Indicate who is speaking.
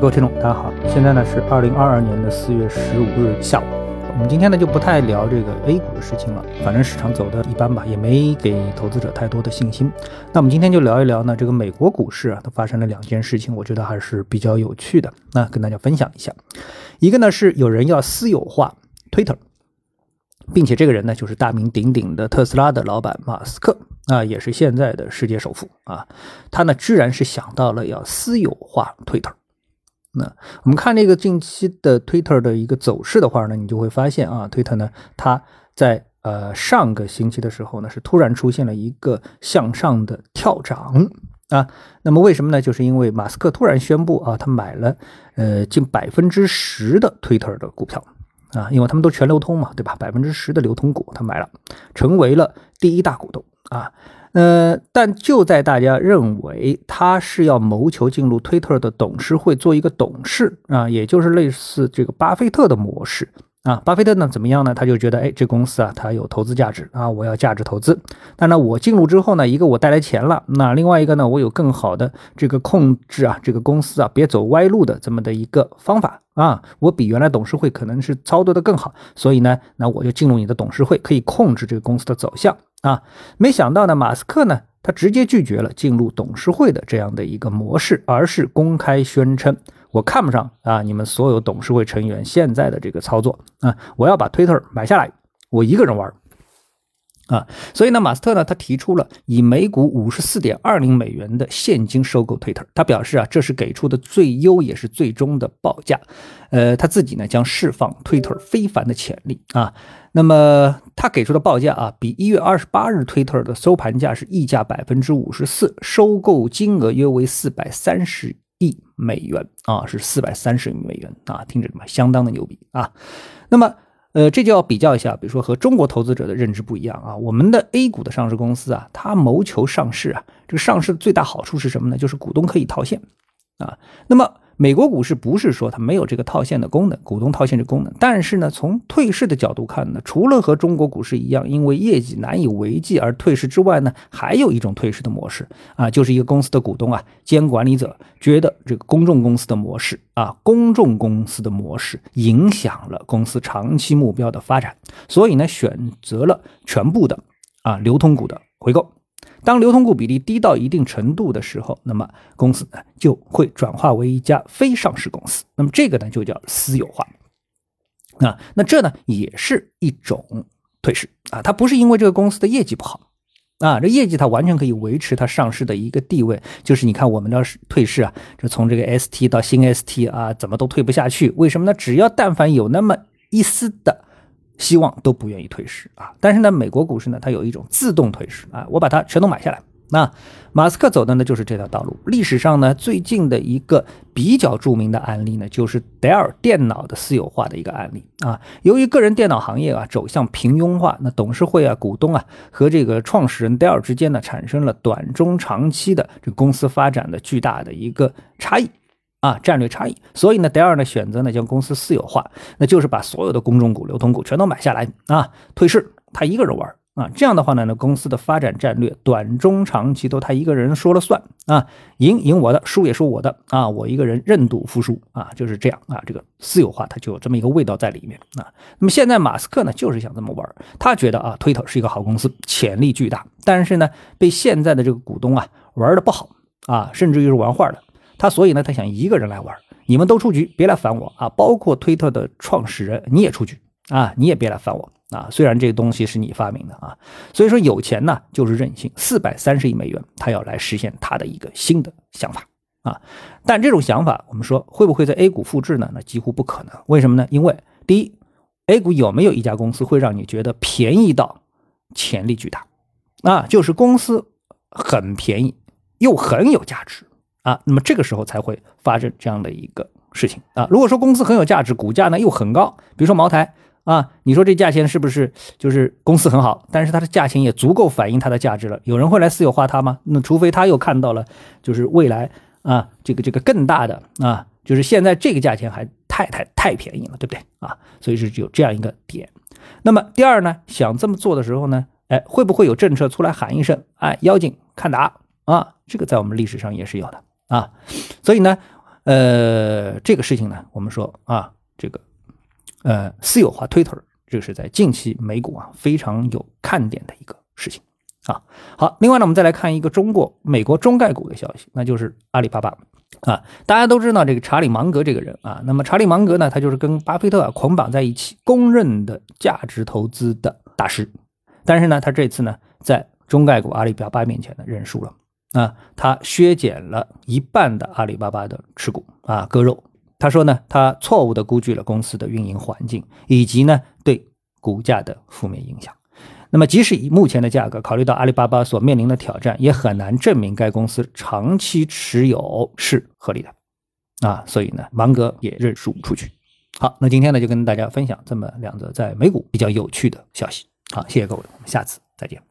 Speaker 1: 各位听众，大家好，现在呢是二零二二年的四月十五日下午。我们今天呢就不太聊这个 A 股的事情了，反正市场走的一般吧，也没给投资者太多的信心。那我们今天就聊一聊呢这个美国股市啊，它发生了两件事情，我觉得还是比较有趣的，那跟大家分享一下。一个呢是有人要私有化 Twitter，并且这个人呢就是大名鼎鼎的特斯拉的老板马斯克啊，也是现在的世界首富啊，他呢居然是想到了要私有化 Twitter。那我们看这个近期的 Twitter 的一个走势的话呢，你就会发现啊，Twitter 呢，它在呃上个星期的时候呢，是突然出现了一个向上的跳涨啊。那么为什么呢？就是因为马斯克突然宣布啊，他买了呃近百分之十的 Twitter 的股票啊，因为他们都全流通嘛，对吧？百分之十的流通股他买了，成为了第一大股东啊。呃，但就在大家认为他是要谋求进入推特的董事会做一个董事啊，也就是类似这个巴菲特的模式啊。巴菲特呢怎么样呢？他就觉得，哎，这公司啊，它有投资价值啊，我要价值投资。但呢，我进入之后呢，一个我带来钱了，那另外一个呢，我有更好的这个控制啊，这个公司啊，别走歪路的这么的一个方法啊，我比原来董事会可能是操作的更好，所以呢，那我就进入你的董事会，可以控制这个公司的走向。啊，没想到呢，马斯克呢，他直接拒绝了进入董事会的这样的一个模式，而是公开宣称，我看不上啊你们所有董事会成员现在的这个操作啊，我要把 Twitter 买下来，我一个人玩。啊，所以呢，马斯特呢，他提出了以每股五十四点二零美元的现金收购 Twitter。他表示啊，这是给出的最优也是最终的报价。呃，他自己呢将释放 Twitter 非凡的潜力啊。那么他给出的报价啊，比一月二十八日 Twitter 的收盘价是溢价百分之五十四，收购金额约为四百三十亿美元啊，是四百三十亿美元啊，听着嘛，相当的牛逼啊。那么。呃，这就要比较一下，比如说和中国投资者的认知不一样啊。我们的 A 股的上市公司啊，它谋求上市啊，这个上市的最大好处是什么呢？就是股东可以套现啊。那么。美国股市不是说它没有这个套现的功能，股东套现的功能，但是呢，从退市的角度看呢，除了和中国股市一样，因为业绩难以为继而退市之外呢，还有一种退市的模式啊，就是一个公司的股东啊兼管理者觉得这个公众公司的模式啊，公众公司的模式影响了公司长期目标的发展，所以呢，选择了全部的啊流通股的回购。当流通股比例低到一定程度的时候，那么公司呢就会转化为一家非上市公司。那么这个呢就叫私有化啊。那这呢也是一种退市啊。它不是因为这个公司的业绩不好啊，这业绩它完全可以维持它上市的一个地位。就是你看我们的退市啊，这从这个 ST 到新 ST 啊，怎么都退不下去。为什么呢？只要但凡有那么一丝的。希望都不愿意退市啊，但是呢，美国股市呢，它有一种自动退市啊，我把它全都买下来。那马斯克走的呢，就是这条道路。历史上呢，最近的一个比较著名的案例呢，就是戴尔电脑的私有化的一个案例啊。由于个人电脑行业啊走向平庸化，那董事会啊、股东啊和这个创始人戴尔之间呢，产生了短中长期的这公司发展的巨大的一个差异。啊，战略差异，所以呢，戴尔呢选择呢将公司私有化，那就是把所有的公众股、流通股全都买下来啊，退市，他一个人玩啊，这样的话呢，那公司的发展战略短中长期都他一个人说了算。啊，赢赢我的，输也是我的。啊，我一个人认赌服输。啊，就是这样啊，这个私有化它就有这么一个味道在里面。啊。那么现在马斯克呢就是想这么玩，他觉得啊，推特是一个好公司，潜力巨大，但是呢被现在的这个股东啊玩的不好。啊，甚至于是玩坏了。他所以呢，他想一个人来玩，你们都出局，别来烦我啊！包括推特的创始人，你也出局啊！你也别来烦我啊！虽然这个东西是你发明的啊，所以说有钱呢就是任性，四百三十亿美元，他要来实现他的一个新的想法啊！但这种想法，我们说会不会在 A 股复制呢？那几乎不可能。为什么呢？因为第一，A 股有没有一家公司会让你觉得便宜到潜力巨大？啊，就是公司很便宜又很有价值。啊，那么这个时候才会发生这样的一个事情啊。如果说公司很有价值，股价呢又很高，比如说茅台啊，你说这价钱是不是就是公司很好，但是它的价钱也足够反映它的价值了？有人会来私有化它吗？那除非他又看到了，就是未来啊，这个这个更大的啊，就是现在这个价钱还太太太便宜了，对不对啊？所以是有这样一个点。那么第二呢，想这么做的时候呢，哎，会不会有政策出来喊一声，哎，妖精看打啊？这个在我们历史上也是有的。啊，所以呢，呃，这个事情呢，我们说啊，这个呃私有化 Twitter，这个是在近期美股啊非常有看点的一个事情啊。好，另外呢，我们再来看一个中国美国中概股的消息，那就是阿里巴巴啊。大家都知道这个查理芒格这个人啊，那么查理芒格呢，他就是跟巴菲特啊捆绑在一起，公认的价值投资的大师。但是呢，他这次呢，在中概股阿里巴巴面前呢认输了。啊，他削减了一半的阿里巴巴的持股啊，割肉。他说呢，他错误的估计了公司的运营环境以及呢对股价的负面影响。那么，即使以目前的价格，考虑到阿里巴巴所面临的挑战，也很难证明该公司长期持有是合理的。啊，所以呢，芒格也认输出去。好，那今天呢就跟大家分享这么两则在美股比较有趣的消息。好，谢谢各位，我们下次再见。